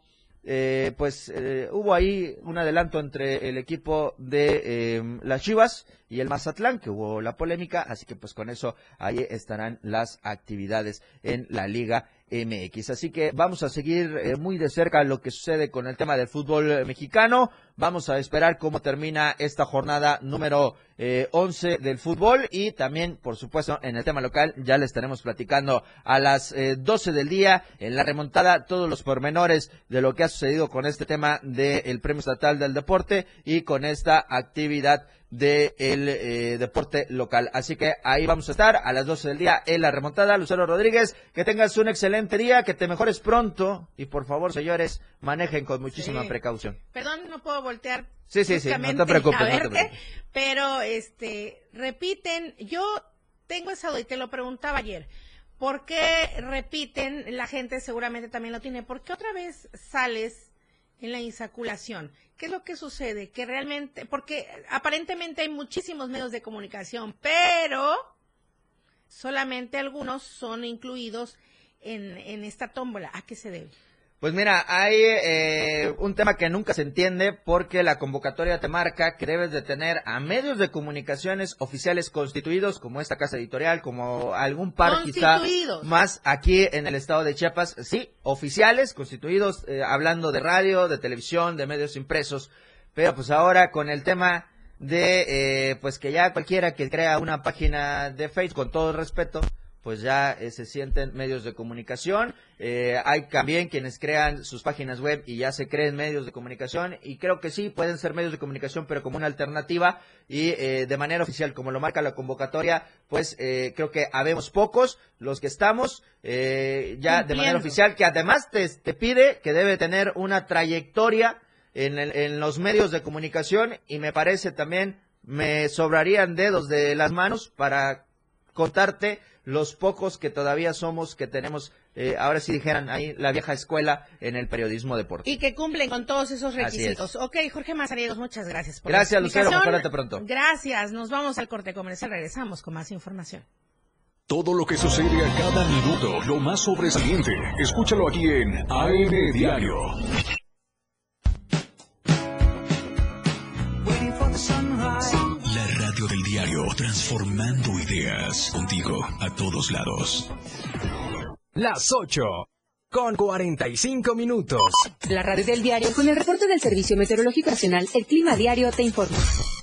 eh, pues eh, hubo ahí un adelanto entre el equipo de eh, las Chivas y el Mazatlán, que hubo la polémica, así que pues con eso ahí estarán las actividades en la Liga MX. Así que vamos a seguir eh, muy de cerca lo que sucede con el tema del fútbol mexicano. Vamos a esperar cómo termina esta jornada número eh, 11 del fútbol y también, por supuesto, en el tema local ya le estaremos platicando a las eh, 12 del día en la remontada todos los pormenores de lo que ha sucedido con este tema del Premio Estatal del Deporte y con esta actividad del de eh, deporte local. Así que ahí vamos a estar a las 12 del día en la remontada. Lucero Rodríguez, que tengas un excelente día, que te mejores pronto y por favor, señores, manejen con muchísima Sí. precaución. Perdón, no puedo voltear. Sí, sí, sí, no te preocupes, a no te verte, preocupes. Pero, este, repiten, yo tengo esa y te lo preguntaba ayer. ¿Por qué repiten? La gente seguramente también lo tiene. ¿Por qué otra vez sales en la insaculación? ¿Qué es lo que sucede? Que realmente, porque aparentemente hay muchísimos medios de comunicación, pero solamente algunos son incluidos en, en esta tómbola. ¿A qué se debe? Pues mira, hay eh, un tema que nunca se entiende porque la convocatoria te marca que debes de tener a medios de comunicaciones oficiales constituidos, como esta casa editorial, como algún par quizá más aquí en el estado de Chiapas, sí, oficiales, constituidos, eh, hablando de radio, de televisión, de medios impresos, pero pues ahora con el tema de, eh, pues que ya cualquiera que crea una página de Facebook, con todo respeto, pues ya eh, se sienten medios de comunicación. Eh, hay también quienes crean sus páginas web y ya se creen medios de comunicación. Y creo que sí, pueden ser medios de comunicación, pero como una alternativa. Y eh, de manera oficial, como lo marca la convocatoria, pues eh, creo que habemos pocos los que estamos eh, ya de manera oficial, que además te, te pide que debe tener una trayectoria en, el- en los medios de comunicación. Y me parece también me sobrarían dedos de las manos para contarte los pocos que todavía somos, que tenemos, eh, ahora sí dijeran ahí, la vieja escuela en el periodismo deportivo. Y que cumplen con todos esos Así es. requisitos. Ok, Jorge Mazariegos, muchas gracias por Gracias, Lucero, mejórate pronto. Gracias, nos vamos al corte comercial, regresamos con más información. Todo lo que sucede a cada minuto, lo más sobresaliente, escúchalo aquí en AM Diario. Transformando ideas contigo a todos lados. Las 8 con 45 minutos. La radio del diario con el reporte del Servicio Meteorológico Nacional, el Clima Diario te informa.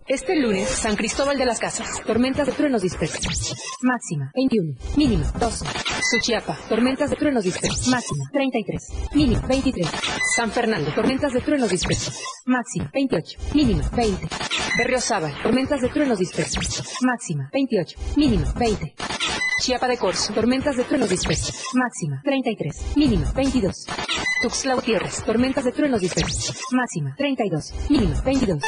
Este lunes, San Cristóbal de las Casas, tormentas de truenos dispersos. Máxima, 21. Mínima, 12. Suchiapa, tormentas de truenos dispersos. Máxima, 33. Mínima, 23. San Fernando, tormentas de truenos dispersos. Máxima, 28. Mínima, 20. Berriozábal, tormentas de truenos dispersos. Máxima, 28. Mínima, 20. Chiapa de Corzo, tormentas de truenos dispersos. Máxima, 33. Mínima, 22. Tuxtla Gutiérrez, tormentas de truenos dispersos. Máxima, 32. Mínima, 22.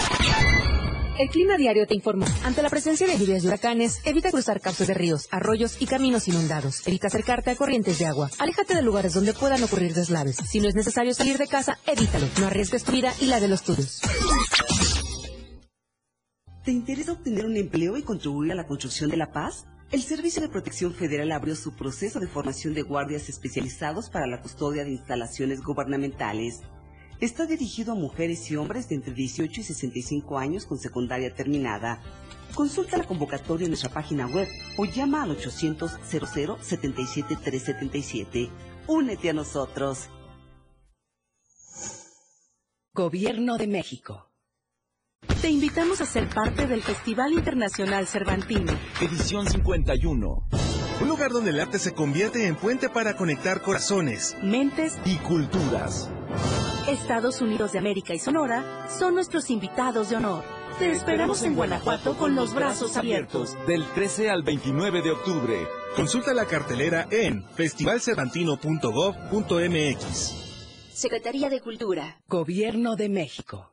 El clima diario te informa. Ante la presencia de lluvias y huracanes, evita cruzar cauces de ríos, arroyos y caminos inundados. Evita acercarte a corrientes de agua. Aléjate de lugares donde puedan ocurrir deslaves. Si no es necesario salir de casa, evítalo. No arriesgues tu vida y la de los tuyos. ¿Te interesa obtener un empleo y contribuir a la construcción de la paz? El Servicio de Protección Federal abrió su proceso de formación de guardias especializados para la custodia de instalaciones gubernamentales. Está dirigido a mujeres y hombres de entre 18 y 65 años con secundaria terminada. Consulta la convocatoria en nuestra página web o llama al 800 00 77 377. Únete a nosotros. Gobierno de México. Te invitamos a ser parte del Festival Internacional Cervantino. Edición 51. Un lugar donde el arte se convierte en puente para conectar corazones, mentes y culturas. Estados Unidos de América y Sonora son nuestros invitados de honor. Te esperamos en Guanajuato con los brazos abiertos. Del 13 al 29 de octubre. Consulta la cartelera en festivalcervantino.gov.mx. Secretaría de Cultura. Gobierno de México.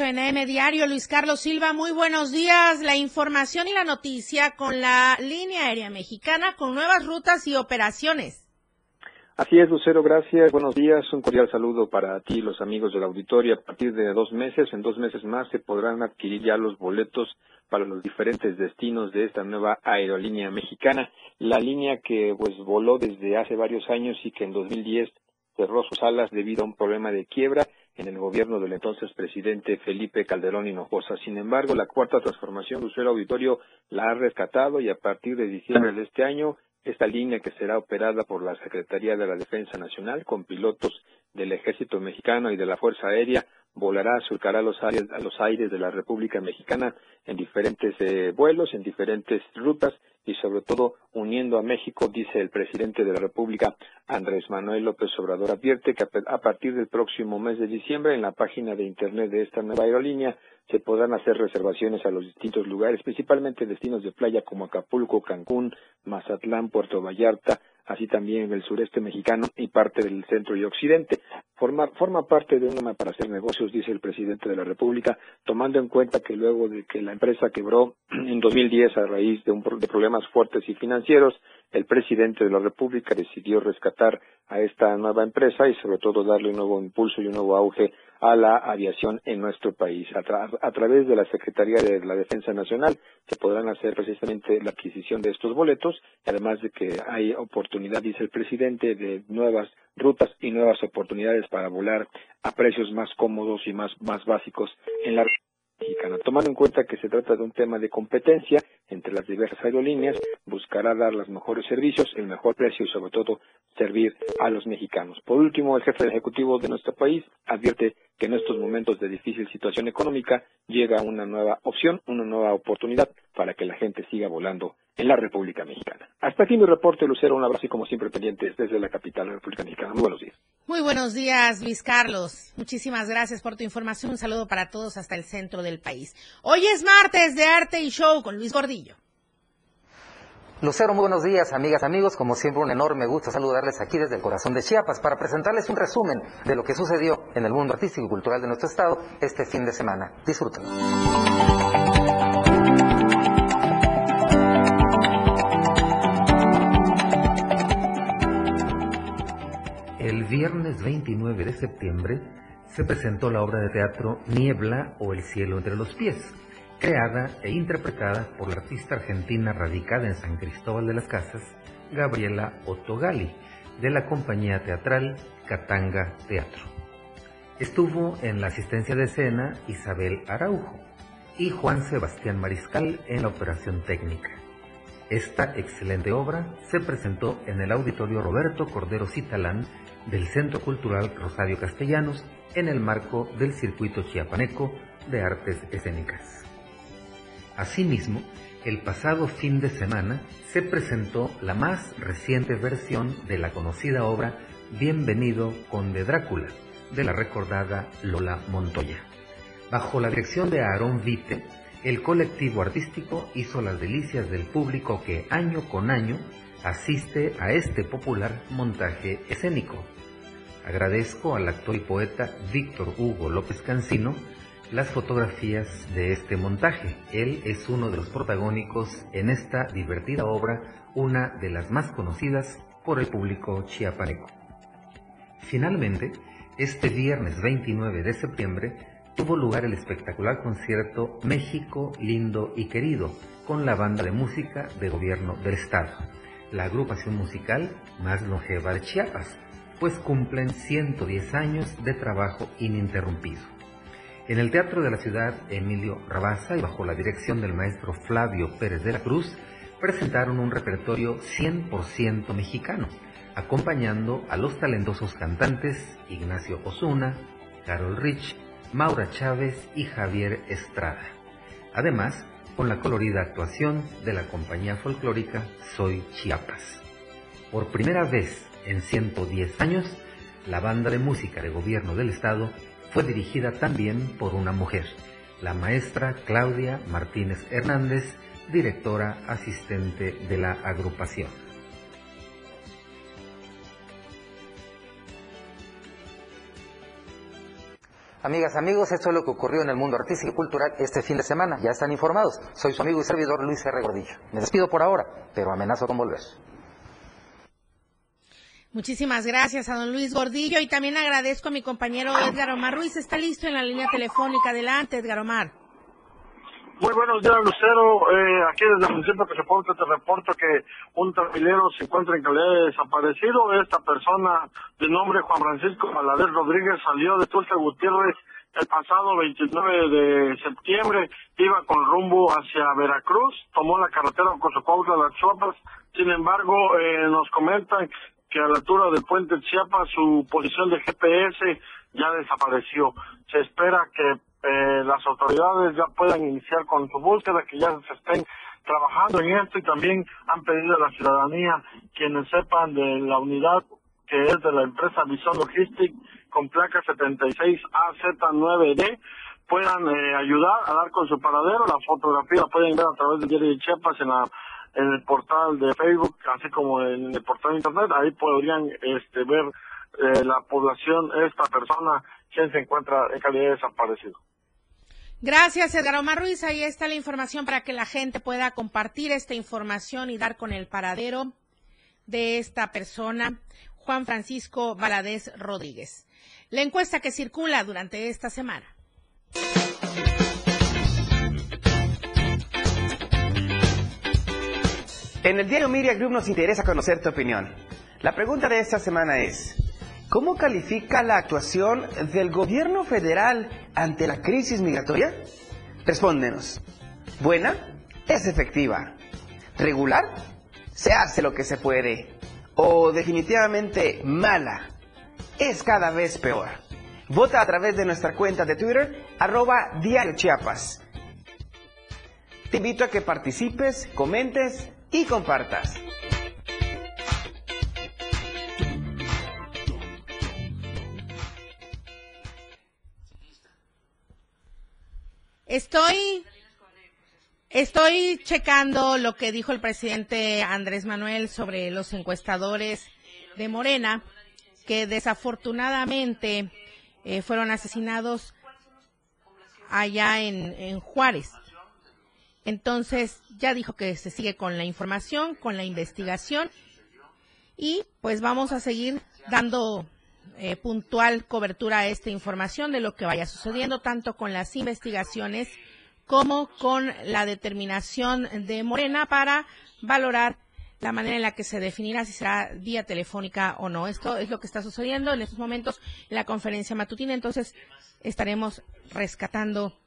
Regreso en AM Diario. Luis Carlos Silva, muy buenos días. La información y la noticia con la línea aérea mexicana con nuevas rutas y operaciones. Así es, Lucero, gracias. Buenos días. Un cordial saludo para ti, los amigos de la auditoria. A partir de dos meses, en dos meses más, se podrán adquirir ya los boletos para los diferentes destinos de esta nueva aerolínea mexicana. La línea que pues voló desde hace varios años y que en 2010 cerró sus alas debido a un problema de quiebra en el gobierno del entonces presidente Felipe Calderón Hinojosa. Sin embargo, la cuarta transformación Lucero Auditorio la ha rescatado y a partir de diciembre de este año, esta línea que será operada por la Secretaría de la Defensa Nacional con pilotos del Ejército Mexicano y de la Fuerza Aérea volará, surcará los aires, los aires de la República Mexicana en diferentes eh, vuelos, en diferentes rutas y sobre todo uniendo a México, dice el presidente de la República, Andrés Manuel López Obrador, advierte que a partir del próximo mes de diciembre en la página de internet de esta nueva aerolínea se podrán hacer reservaciones a los distintos lugares, principalmente destinos de playa como Acapulco, Cancún, Mazatlán, Puerto Vallarta, así también en el sureste mexicano y parte del centro y occidente. Forma, forma parte de un tema para hacer negocios, dice el presidente de la República, tomando en cuenta que luego de que la empresa quebró [CLEARS THROAT] en 2010 a raíz de, un, de problemas fuertes y financieros, el presidente de la República decidió rescatar a esta nueva empresa y sobre todo darle un nuevo impulso y un nuevo auge a la aviación en nuestro país. A, tra a, través de la Secretaría de la Defensa Nacional se podrán hacer precisamente la adquisición de estos boletos, además de que hay oportunidad, dice el presidente, de nuevas rutas y nuevas oportunidades para volar a precios más cómodos y más, más básicos en la mexicana. Tomando en cuenta que se trata de un tema de competencia entre las diversas aerolíneas, buscará dar los mejores servicios, el mejor precio y sobre todo servir a los mexicanos. Por último, el jefe ejecutivo de nuestro país advierte que en estos momentos de difícil situación económica llega una nueva opción, una nueva oportunidad para que la gente siga volando en la República Mexicana. Hasta aquí mi reporte, Lucero. Un abrazo y como siempre pendientes desde la capital de la República Mexicana. Muy buenos días. Muy buenos días, Luis Carlos. Muchísimas gracias por tu información. Un saludo para todos hasta el centro del país. Hoy es martes de Arte y Show con Luis Gordillo. Lucero, muy buenos días, amigas, amigos. Como siempre, un enorme gusto saludarles aquí desde el corazón de Chiapas para presentarles un resumen de lo que sucedió en el mundo artístico y cultural de nuestro estado este fin de semana. Disfruten. El viernes 29 de septiembre se presentó la obra de teatro Niebla o El cielo entre los pies, creada e interpretada por la artista argentina radicada en San Cristóbal de las Casas, Gabriela Otogali, de la compañía teatral Catanga Teatro. Estuvo en la asistencia de escena Isabel Araujo y Juan Sebastián Mariscal en la operación técnica. Esta excelente obra se presentó en el Auditorio Roberto Cordero Citalán del Centro Cultural Rosario Castellanos en el marco del Circuito Chiapaneco de Artes Escénicas. Asimismo, el pasado fin de semana se presentó la más reciente versión de la conocida obra Bienvenido Conde Drácula, de la recordada Lola Montoya. Bajo la dirección de Aarón Vite, el colectivo artístico hizo las delicias del público que año con año asiste a este popular montaje escénico. Agradezco al actor y poeta Víctor Hugo López Cancino las fotografías de este montaje. Él es uno de los protagónicos en esta divertida obra, una de las más conocidas por el público chiapaneco. Finalmente, este viernes 29 de septiembre tuvo lugar el espectacular concierto México Lindo y Querido con la banda de música de gobierno del estado, la agrupación musical más longeva de Chiapas, pues cumplen 110 años de trabajo ininterrumpido. En el Teatro de la Ciudad Emilio Rabasa y bajo la dirección del maestro Flavio Pérez de la Cruz, presentaron un repertorio 100% mexicano, acompañando a los talentosos cantantes Ignacio Osuna, Carol Rich, Maura Chávez y Javier Estrada. Además, con la colorida actuación de la compañía folclórica Soy Chiapas. Por primera vez en 110 años, la banda de música de gobierno del estado fue dirigida también por una mujer, la maestra Claudia Martínez Hernández, directora asistente de la agrupación. Amigas, amigos, esto es lo que ocurrió en el mundo artístico y cultural este fin de semana. Ya están informados. Soy su amigo y servidor Luis R. Gordillo. Me despido por ahora, pero amenazo con volver. Muchísimas gracias a don Luis Gordillo y también agradezco a mi compañero Edgar Omar Ruiz. Está listo en la línea telefónica. Adelante, Edgar Omar. Muy buenos días, Lucero. Eh, aquí desde el municipio que se porta te reporto que un trailero se encuentra en calidad de desaparecido. Esta persona de nombre Juan Francisco Valadez Rodríguez salió de Tulsa Gutiérrez el pasado 29 de septiembre. Iba con rumbo hacia Veracruz, tomó la carretera Cozocautla de las Chuapas. Sin embargo, eh, nos comentan que a la altura del puente Chiapas su posición de GPS ya desapareció. Se espera que eh, las autoridades ya puedan iniciar con su búsqueda, que ya se estén trabajando en esto y también han pedido a la ciudadanía quienes sepan de la unidad que es de la empresa Bison Logistic con placa 76AZ9D puedan eh, ayudar a dar con su paradero. La fotografía pueden ver a través de de Chiapas en la en el portal de Facebook, así como en el portal de internet, ahí podrían este, ver eh, la población, esta persona, quien se encuentra en calidad de desaparecido. Gracias, Edgar Omar Ruiz. Ahí está la información para que la gente pueda compartir esta información y dar con el paradero de esta persona, Juan Francisco Valadez Rodríguez. La encuesta que circula durante esta semana. En el diario Media Group nos interesa conocer tu opinión. La pregunta de esta semana es, ¿cómo califica la actuación del gobierno federal ante la crisis migratoria? Respóndenos. ¿Buena? ¿Es efectiva? ¿Regular? Se hace lo que se puede. ¿O definitivamente mala? Es cada vez peor. Vota a través de nuestra cuenta de Twitter, arroba Diario Chiapas. Te invito a que participes, comentes y compartas. Estoy Estoy checando lo que dijo el presidente Andrés Manuel sobre los encuestadores de Morena, que desafortunadamente eh, fueron asesinados allá en, en Juárez. Entonces, ya dijo que se sigue con la información, con la investigación y pues vamos a seguir dando eh, puntual cobertura a esta información de lo que vaya sucediendo, tanto con las investigaciones como con la determinación de Morena para valorar la manera en la que se definirá si será vía telefónica o no. Esto es lo que está sucediendo en estos momentos en la conferencia matutina, entonces estaremos rescatando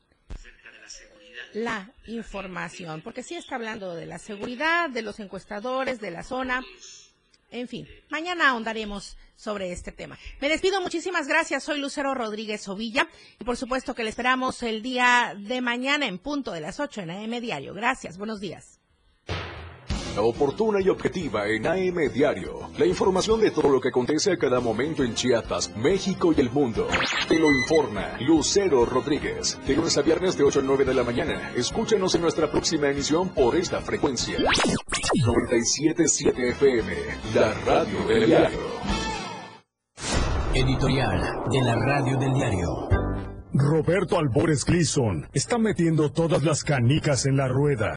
la información, porque sí está hablando de la seguridad, de los encuestadores, de la zona. En fin, mañana ahondaremos sobre este tema. Me despido, muchísimas gracias. Soy Lucero Rodríguez Ovilla y por supuesto que le esperamos el día de mañana en punto de las 8 en AM Diario. Gracias, buenos días. Oportuna y objetiva en AM Diario. La información de todo lo que acontece a cada momento en Chiapas, México y el mundo. Te lo informa Lucero Rodríguez. De lunes a viernes de 8 a 9 de la mañana. Escúchanos en nuestra próxima emisión por esta frecuencia. 97.7 FM, la radio del diario. Editorial de la radio del diario. Roberto Albores Gleason está metiendo todas las canicas en la rueda.